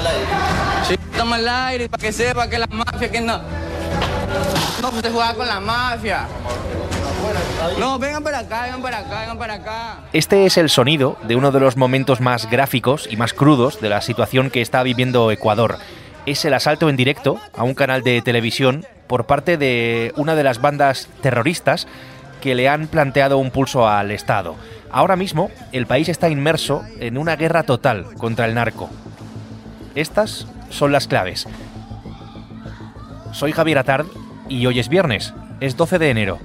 al aire. Sí, toma el aire para que sepa que la mafia, que no. No, pues te juega con la mafia. No, vengan para acá, vengan para acá, vengan para acá. Este es el sonido de uno de los momentos más gráficos y más crudos de la situación que está viviendo Ecuador. Es el asalto en directo a un canal de televisión por parte de una de las bandas terroristas que le han planteado un pulso al Estado. Ahora mismo el país está inmerso en una guerra total contra el narco. Estas son las claves. Soy Javier Atard y hoy es viernes, es 12 de enero.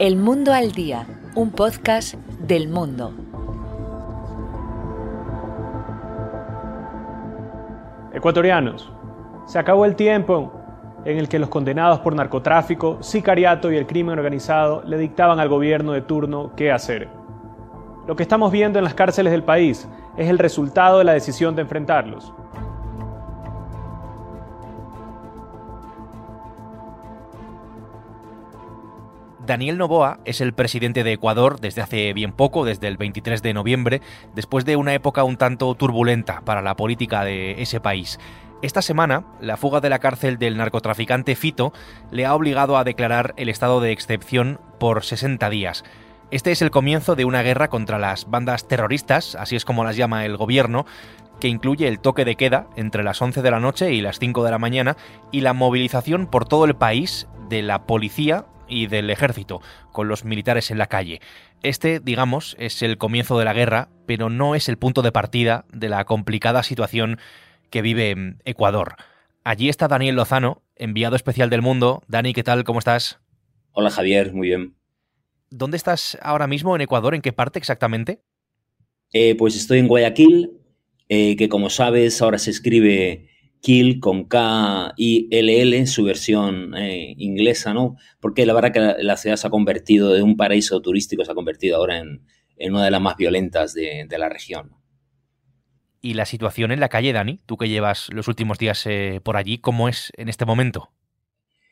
El Mundo al Día, un podcast del mundo. Ecuatorianos, se acabó el tiempo en el que los condenados por narcotráfico, sicariato y el crimen organizado le dictaban al gobierno de turno qué hacer. Lo que estamos viendo en las cárceles del país es el resultado de la decisión de enfrentarlos. Daniel Novoa es el presidente de Ecuador desde hace bien poco, desde el 23 de noviembre, después de una época un tanto turbulenta para la política de ese país. Esta semana, la fuga de la cárcel del narcotraficante Fito le ha obligado a declarar el estado de excepción por 60 días. Este es el comienzo de una guerra contra las bandas terroristas, así es como las llama el gobierno, que incluye el toque de queda entre las 11 de la noche y las 5 de la mañana y la movilización por todo el país de la policía y del ejército, con los militares en la calle. Este, digamos, es el comienzo de la guerra, pero no es el punto de partida de la complicada situación que vive Ecuador. Allí está Daniel Lozano, enviado especial del mundo. Dani, ¿qué tal? ¿Cómo estás? Hola Javier, muy bien. ¿Dónde estás ahora mismo en Ecuador? ¿En qué parte exactamente? Eh, pues estoy en Guayaquil, eh, que como sabes ahora se escribe Kill con K I L L, su versión eh, inglesa, ¿no? Porque la verdad que la, ciudad se ha convertido de un paraíso turístico, se ha convertido ahora en, una de las más violentas de, la región. ¿Y la situación en la calle, Dani? Tú que llevas los últimos días eh, por allí, ¿cómo es en este momento?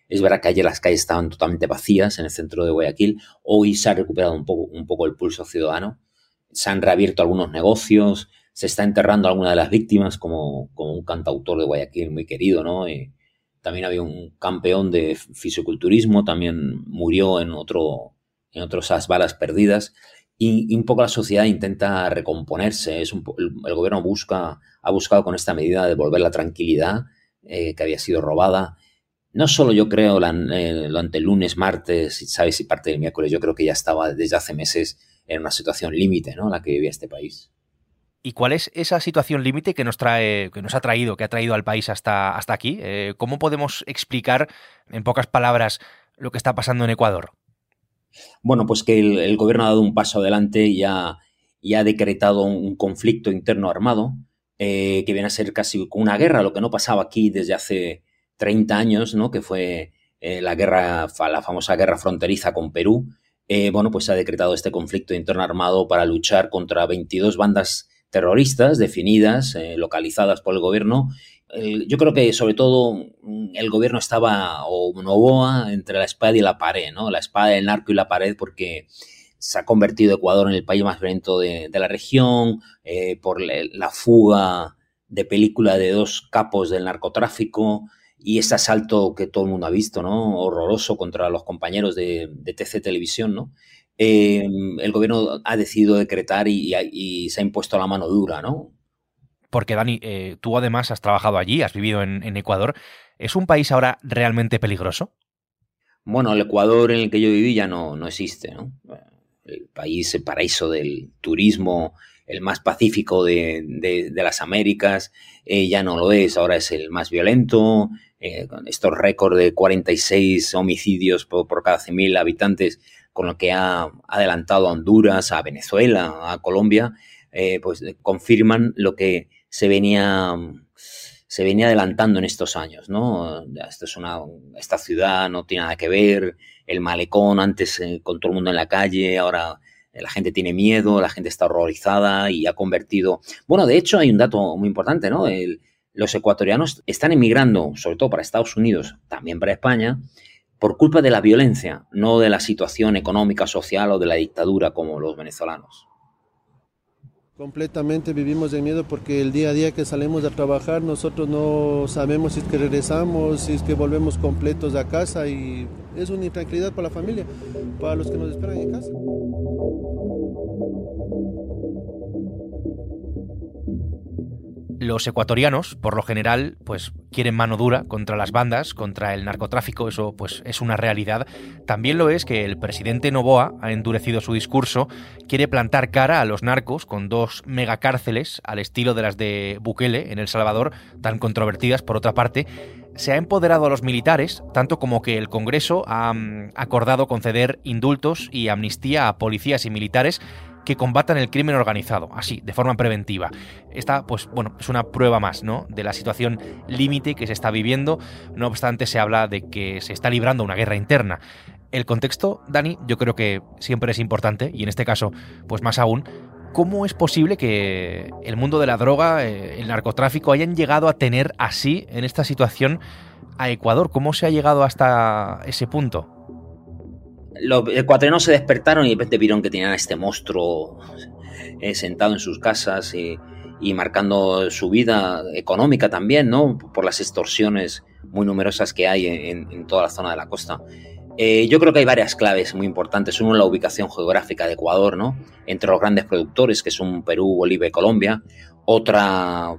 Es verdad que ayer las calles estaban totalmente vacías en el centro de Guayaquil. Hoy se ha recuperado un poco, un poco el pulso ciudadano. Se han reabierto algunos negocios, se está enterrando a alguna de las víctimas, como, como un cantautor de Guayaquil muy querido, ¿no? también había un campeón de fisiculturismo, también murió en, otro, en otras balas perdidas. Y, un poco la sociedad intenta recomponerse. El, gobierno busca, ha buscado con esta medida devolver la tranquilidad eh, que había sido robada. No solo yo creo la, eh, el lunes, martes, sabes, y parte del miércoles, yo creo que ya estaba desde hace meses en una situación límite, ¿no? La que vivía este país. ¿Y cuál es esa situación límite que nos trae, que nos ha traído, que ha traído al país hasta, hasta aquí? Eh, ¿Cómo podemos explicar, en pocas palabras, lo que está pasando en Ecuador? Bueno, pues que el, gobierno ha dado un paso adelante y ha, ha decretado un conflicto interno armado, eh, que viene a ser casi una guerra, lo que no pasaba aquí desde hace 30 años, ¿no? que fue eh, la guerra, la famosa guerra fronteriza con Perú. bueno, pues ha decretado este conflicto interno armado para luchar contra 22 bandas terroristas definidas, eh, localizadas por el gobierno. yo creo que sobre todo mm, el gobierno estaba, o Novoa, entre la espada y la pared, ¿no? La espada, el narco y la pared, porque se ha convertido Ecuador en el país más violento de, la región, eh, por la fuga de película de dos capos del narcotráfico y ese asalto que todo el mundo ha visto, ¿no? Horroroso contra los compañeros de, de TC Televisión, ¿no? Em, el gobierno ha decidido decretar y, se ha impuesto la mano dura, ¿no? Porque, Dani, eh, tú además has trabajado allí, has vivido en, Ecuador. ¿Es un país ahora realmente peligroso? Bueno, el Ecuador en el que yo viví ya no, no existe, ¿no? El país, el paraíso del turismo, el más pacífico de, las Américas, eh, ya no lo es, ahora es el más violento, eh, estos récords de 46 homicidios por, cada 100.000 habitantes con lo que ha adelantado a Honduras, a Venezuela, a Colombia, eh, pues confirman lo que se venía, se venía adelantando en estos años, ¿no? Esto es una, esta ciudad no tiene nada que ver, el malecón antes eh, con todo el mundo en la calle, ahora eh, la gente tiene miedo, la gente está horrorizada y ha convertido... Bueno, de hecho hay un dato muy importante, ¿no? Los ecuatorianos están emigrando, sobre todo para Estados Unidos, también para España, por culpa de la violencia, no de la situación económica, social o de la dictadura como los venezolanos. Completamente vivimos de miedo porque el día a día que salimos a trabajar nosotros no sabemos si es que regresamos, si es que volvemos completos a casa y es una intranquilidad para la familia, para los que nos esperan en casa. Los ecuatorianos, por lo general, pues quieren mano dura contra las bandas, contra el narcotráfico, eso pues es una realidad. También lo es que el presidente Novoa ha endurecido su discurso, quiere plantar cara a los narcos con dos megacárceles al estilo de las de Bukele en El Salvador, tan controvertidas por otra parte. Se ha empoderado a los militares, tanto como que el Congreso ha mm, acordado conceder indultos y amnistía a policías y militares que combatan el crimen organizado, así, de forma preventiva. Esta, pues bueno, es una prueba más, ¿no? De la situación límite que se está viviendo. No obstante, se habla de que se está librando una guerra interna. El contexto, Dani, yo creo que siempre es importante, y en este caso, pues más aún, ¿cómo es posible que el mundo de la droga, eh, el narcotráfico, hayan llegado a tener así, en esta situación, a Ecuador? ¿Cómo se ha llegado hasta ese punto? Los ecuatorianos se despertaron y de repente vieron que tenían a este monstruo eh, sentado en sus casas y, marcando su vida económica también, ¿no? Por las extorsiones muy numerosas que hay en, toda la zona de la costa. Eh, yo creo que hay varias claves muy importantes. Uno, la ubicación geográfica de Ecuador, ¿no? Entre los grandes productores, que son Perú, Bolivia y Colombia. Otra,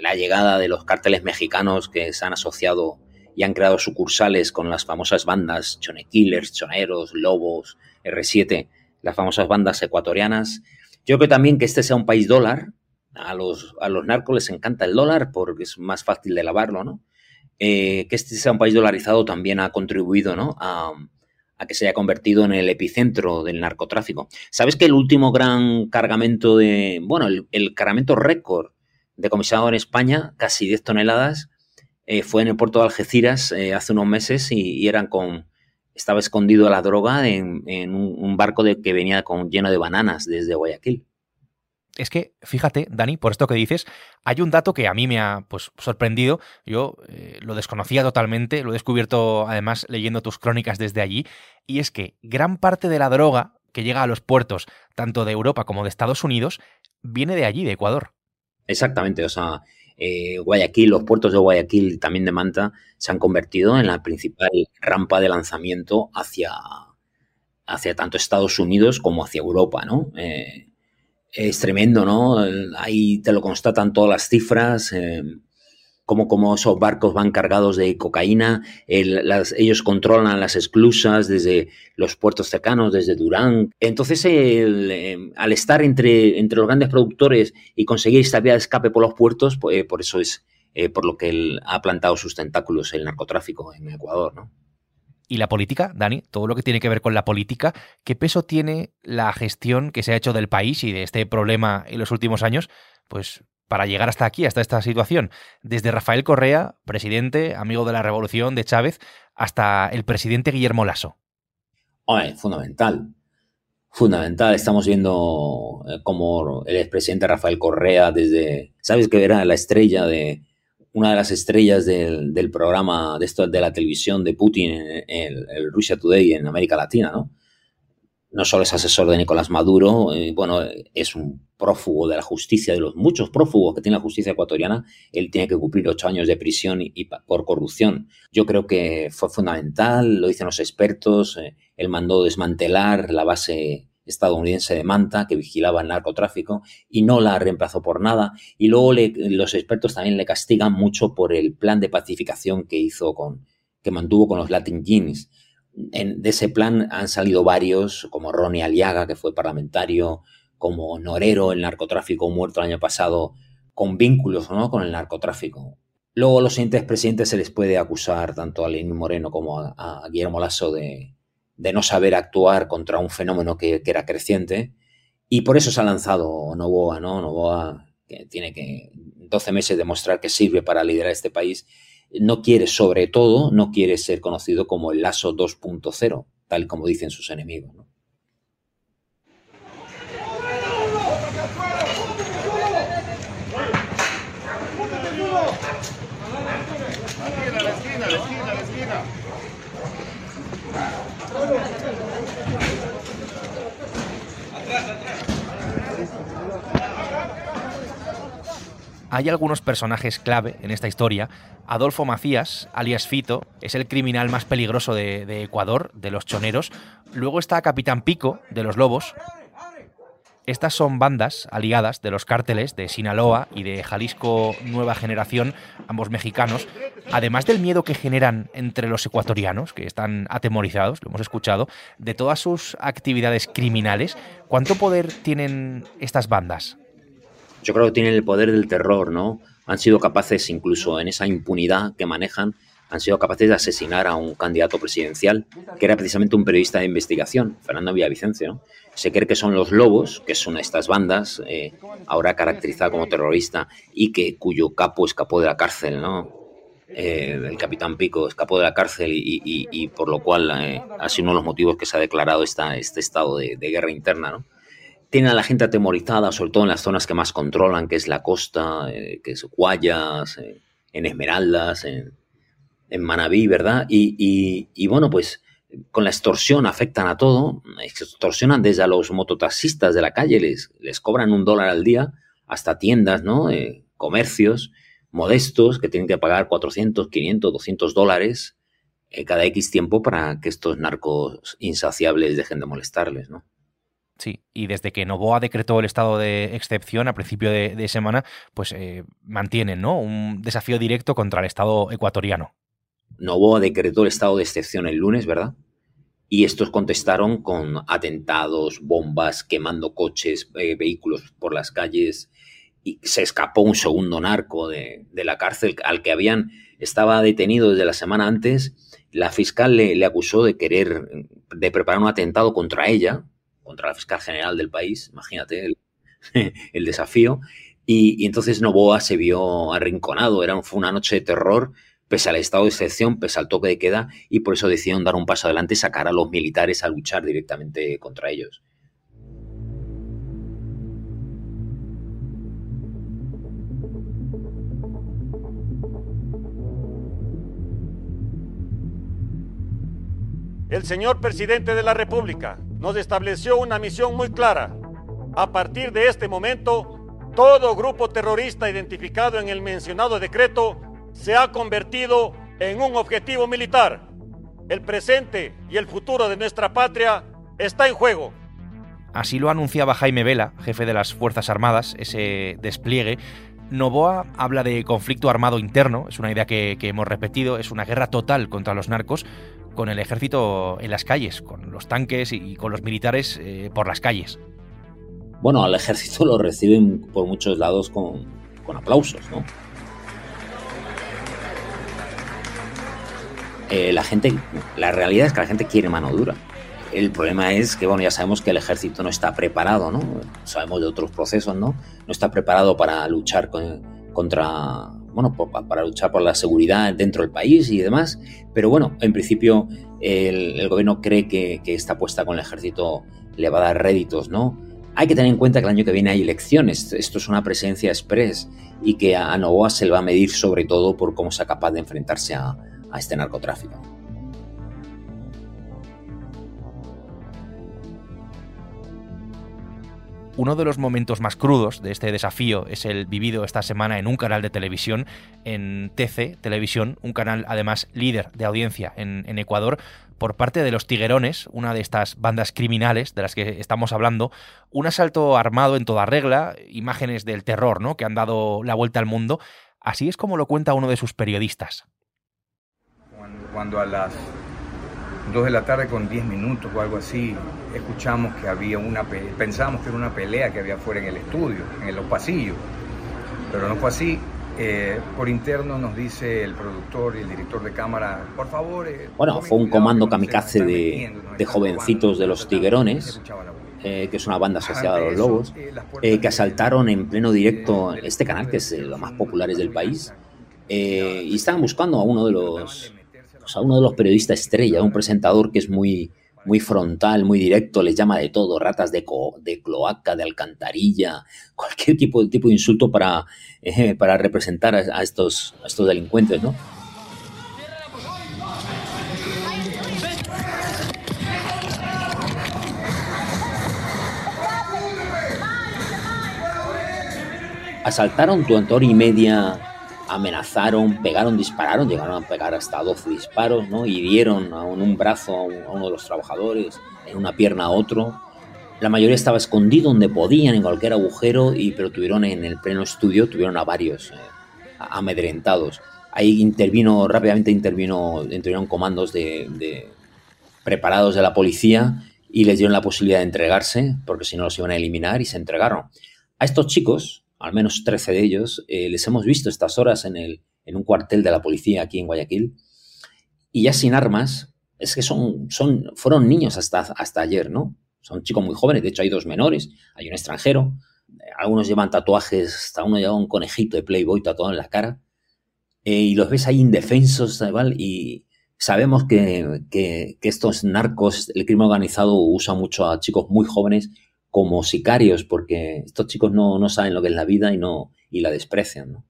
la llegada de los cárteles mexicanos que se han asociado y han creado sucursales con las famosas bandas Chone Killers, Choneros, Lobos, R7, las famosas bandas ecuatorianas. Yo creo también que este sea un país dólar. A los, a los narcos les encanta el dólar porque es más fácil de lavarlo, ¿no? Eh, que este sea un país dolarizado también ha contribuido, ¿no? A, que se haya convertido en el epicentro del narcotráfico. ¿Sabes que el último gran cargamento de, bueno, el, el cargamento récord de comisado en España, casi 10 toneladas, eh, fue en el puerto de Algeciras eh, hace unos meses y, eran con estaba escondido la droga en, un, barco de, que venía con, lleno de bananas desde Guayaquil. Es que, fíjate, Dani, por esto que dices, hay un dato que a mí me ha pues, sorprendido. Yo eh, lo desconocía totalmente, lo he descubierto además leyendo tus crónicas desde allí, y es que gran parte de la droga que llega a los puertos, tanto de Europa como de Estados Unidos, viene de allí, de Ecuador. Exactamente, o sea, eh, Guayaquil, los puertos de Guayaquil y también de Manta se han convertido en la principal rampa de lanzamiento hacia, hacia tanto Estados Unidos como hacia Europa, ¿no? Eh, es tremendo, ¿no? Ahí te lo constatan todas las cifras. Eh, cómo, esos barcos van cargados de cocaína, ellos controlan las esclusas desde los puertos cercanos, desde Durán. Entonces, em, al estar entre, entre los grandes productores y conseguir esta vía de escape por los puertos, pues, por eso es eh, por lo que él ha plantado sus tentáculos el narcotráfico en Ecuador, ¿no? ¿Y la política, Dani? Todo lo que tiene que ver con la política, ¿qué peso tiene la gestión que se ha hecho del país y de este problema en los últimos años? Pues para llegar hasta aquí, hasta esta situación. Desde Rafael Correa, presidente, amigo de la revolución de Chávez, hasta el presidente Guillermo Lasso. fundamental. Fundamental. Estamos viendo eh, como el expresidente Rafael Correa desde... ¿Sabes que era la estrella de... Una de las estrellas del, programa de, esto, de la televisión de Putin en el, el Russia Today en América Latina, ¿no? No solo es asesor de Nicolás Maduro, eh, bueno, es un prófugo de la justicia, de los muchos prófugos que tiene la justicia ecuatoriana, él tiene que cumplir ocho años de prisión y, por corrupción. Yo creo que fue fundamental, lo dicen los expertos, eh, él mandó desmantelar la base estadounidense de Manta, que vigilaba el narcotráfico, y no la reemplazó por nada. Y luego los expertos también le castigan mucho por el plan de pacificación que hizo con, que mantuvo con los Latin Jeans de ese plan han salido varios, como Ronnie Aliaga, que fue parlamentario, como Norero, el narcotráfico muerto el año pasado, con vínculos ¿no? con el narcotráfico. Luego a los siguientes presidentes se les puede acusar tanto a Lenín Moreno como a, Guillermo Lasso de, no saber actuar contra un fenómeno que, que, era creciente. Y por eso se ha lanzado Novoa, ¿no? Novoa que tiene que 12 meses demostrar que sirve para liderar este país no quiere, sobre todo, no quiere ser conocido como el Lazo 2.0, tal como dicen sus enemigos. ¿no? Hay algunos personajes clave en esta historia. Adolfo Macías, alias Fito, es el criminal más peligroso de, Ecuador, de los choneros. Luego está Capitán Pico, de los lobos, estas son bandas aliadas de los cárteles de Sinaloa y de Jalisco Nueva Generación, ambos mexicanos, además del miedo que generan entre los ecuatorianos, que están atemorizados, lo hemos escuchado, de todas sus actividades criminales. ¿Cuánto poder tienen estas bandas? Yo creo que tienen el poder del terror, ¿no? Han sido capaces, incluso en esa impunidad que manejan, han sido capaces de asesinar a un candidato presidencial, que era precisamente un periodista de investigación, Fernando Villavicencio. Se cree que son los lobos, que son estas bandas, eh, ahora caracterizada como terrorista, y que cuyo capo escapó de la cárcel, ¿no? Eh, el capitán Pico escapó de la cárcel y, por lo cual eh, ha sido uno de los motivos que se ha declarado esta, este estado de, guerra interna, ¿no? Tienen a la gente atemorizada, sobre todo en las zonas que más controlan, que es la costa, que es Guayas, en Esmeraldas, en, Manabí, ¿verdad? Y, bueno, pues con la extorsión afectan a todo, extorsionan desde a los mototaxistas de la calle, les, les cobran un dólar al día, hasta tiendas, ¿no? Eh, comercios modestos que tienen que pagar 400, 500, 200 dólares eh, cada X tiempo para que estos narcos insaciables dejen de molestarles, ¿no? Sí, y desde que Novoa decretó el estado de excepción a principio de, semana, pues eh, mantienen ¿no? un desafío directo contra el Estado ecuatoriano. Novoa decretó el estado de excepción el lunes, ¿verdad? Y estos contestaron con atentados, bombas, quemando coches, eh, vehículos por las calles. Y se escapó un segundo narco de, la cárcel al que habían estaba detenido desde la semana antes. La fiscal le, acusó de querer, de preparar un atentado contra ella, contra la fiscal general del país. Imagínate el, desafío. Y, entonces Novoa se vio arrinconado. Era, fue una noche de terror pese al estado de excepción, pese al toque de queda, y por eso decidieron dar un paso adelante y sacar a los militares a luchar directamente contra ellos. El señor presidente de la República nos estableció una misión muy clara. A partir de este momento, todo grupo terrorista identificado en el mencionado decreto se ha convertido en un objetivo militar. El presente y el futuro de nuestra patria está en juego. Así lo anunciaba Jaime Vela, jefe de las Fuerzas Armadas, ese despliegue. Novoa habla de conflicto armado interno, es una idea que, hemos repetido, es una guerra total contra los narcos, con el ejército en las calles, con los tanques y con los militares eh, por las calles. Bueno, al ejército lo reciben por muchos lados con, con aplausos, ¿no? Eh, la gente, la realidad es que la gente quiere mano dura. El problema es que, bueno, ya sabemos que el ejército no está preparado, ¿no? Sabemos de otros procesos, ¿no? No está preparado para luchar contra, bueno, para luchar por la seguridad dentro del país y demás. Pero bueno, en principio el, gobierno cree que, esta apuesta con el ejército le va a dar réditos, ¿no? Hay que tener en cuenta que el año que viene hay elecciones. Esto es una presencia express y que a Novoa se le va a medir sobre todo por cómo sea capaz de enfrentarse a este narcotráfico. Uno de los momentos más crudos de este desafío es el vivido esta semana en un canal de televisión, en TC Televisión, un canal además líder de audiencia en, Ecuador, por parte de los Tiguerones, una de estas bandas criminales de las que estamos hablando, un asalto armado en toda regla, imágenes del terror ¿no? que han dado la vuelta al mundo. Así es como lo cuenta uno de sus periodistas cuando a las 2 de la tarde con 10 minutos o algo así, escuchamos que había una pensábamos que era una pelea que había afuera en el estudio, en los pasillos, pero no fue así. Eh, por interno nos dice el productor y el director de cámara, por favor... Eh, bueno, fue un comando kamikaze de, de jovencitos de los Tiguerones, eh, que es una banda asociada a los Lobos, que asaltaron en pleno directo este canal, que es de los más populares del país, y estaban buscando a uno de los a uno de los periodistas estrella, un presentador que es muy, muy frontal, muy directo, les llama de todo, ratas de, de cloaca, de alcantarilla, cualquier tipo, de tipo de insulto para, eh, para representar a, estos, estos delincuentes, ¿no? asaltaron durante hora y media, amenazaron, pegaron, dispararon, llegaron a pegar hasta 12 disparos, ¿no? Hirieron a un, un brazo a, uno de los trabajadores, en una pierna a otro. La mayoría estaba escondido donde podían, en cualquier agujero, y, pero tuvieron en el pleno estudio, tuvieron a varios eh, amedrentados. Ahí intervino, rápidamente intervino, intervinieron comandos de, preparados de la policía y les dieron la posibilidad de entregarse, porque si no los iban a eliminar, y se entregaron. A estos chicos, al menos 13 de ellos, eh, les hemos visto estas horas en, el, en un cuartel de la policía aquí en Guayaquil, y ya sin armas, es que son, son, fueron niños hasta, hasta ayer, ¿no? Son chicos muy jóvenes, de hecho hay dos menores, hay un extranjero, algunos llevan tatuajes, hasta uno lleva un conejito de Playboy tatuado en la cara, eh, y los ves ahí indefensos, y sabemos que, que, estos narcos, el crimen organizado usa mucho a chicos muy jóvenes como sicarios, porque estos chicos no, no saben lo que es la vida y, no, y la desprecian, ¿no?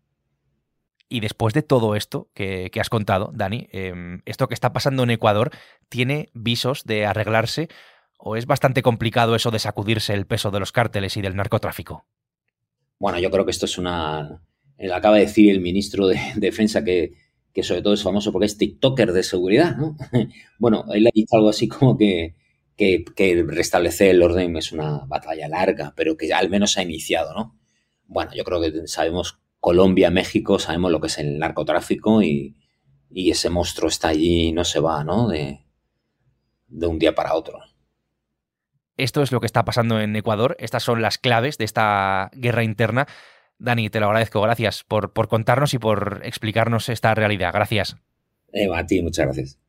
Y después de todo esto que, has contado, Dani, em, esto que está pasando en Ecuador, ¿tiene visos de arreglarse o es bastante complicado eso de sacudirse el peso de los cárteles y del narcotráfico? Bueno, yo creo que esto es una... Acaba de decir el ministro de Defensa que, que sobre todo es famoso porque es TikToker de seguridad, ¿no? bueno, él ha dicho algo así como que, que, que, restablecer el orden es una batalla larga, pero que al menos ha iniciado, ¿no? Bueno, yo creo que sabemos Colombia, México, sabemos lo que es el narcotráfico y, ese monstruo está allí y no se va, ¿no? De, de un día para otro. Esto es lo que está pasando en Ecuador. Estas son las claves de esta guerra interna. Dani, te lo agradezco. Gracias por, por contarnos y por explicarnos esta realidad. Gracias. Eva, a ti, muchas gracias.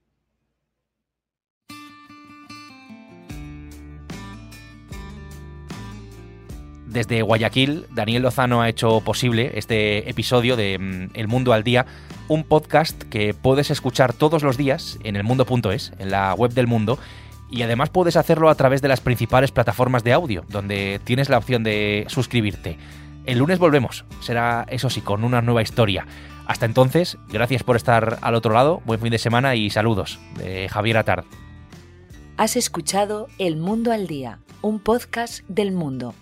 Desde Guayaquil, Daniel Lozano ha hecho posible este episodio de mm, El Mundo al Día, un podcast que puedes escuchar todos los días en elmundo.es, en la web del mundo, y además puedes hacerlo a través de las principales plataformas de audio, donde tienes la opción de suscribirte. El lunes volvemos, será eso sí, con una nueva historia. Hasta entonces, gracias por estar al otro lado, buen fin de semana y saludos de Javier Atard. Has escuchado El Mundo al Día, un podcast del mundo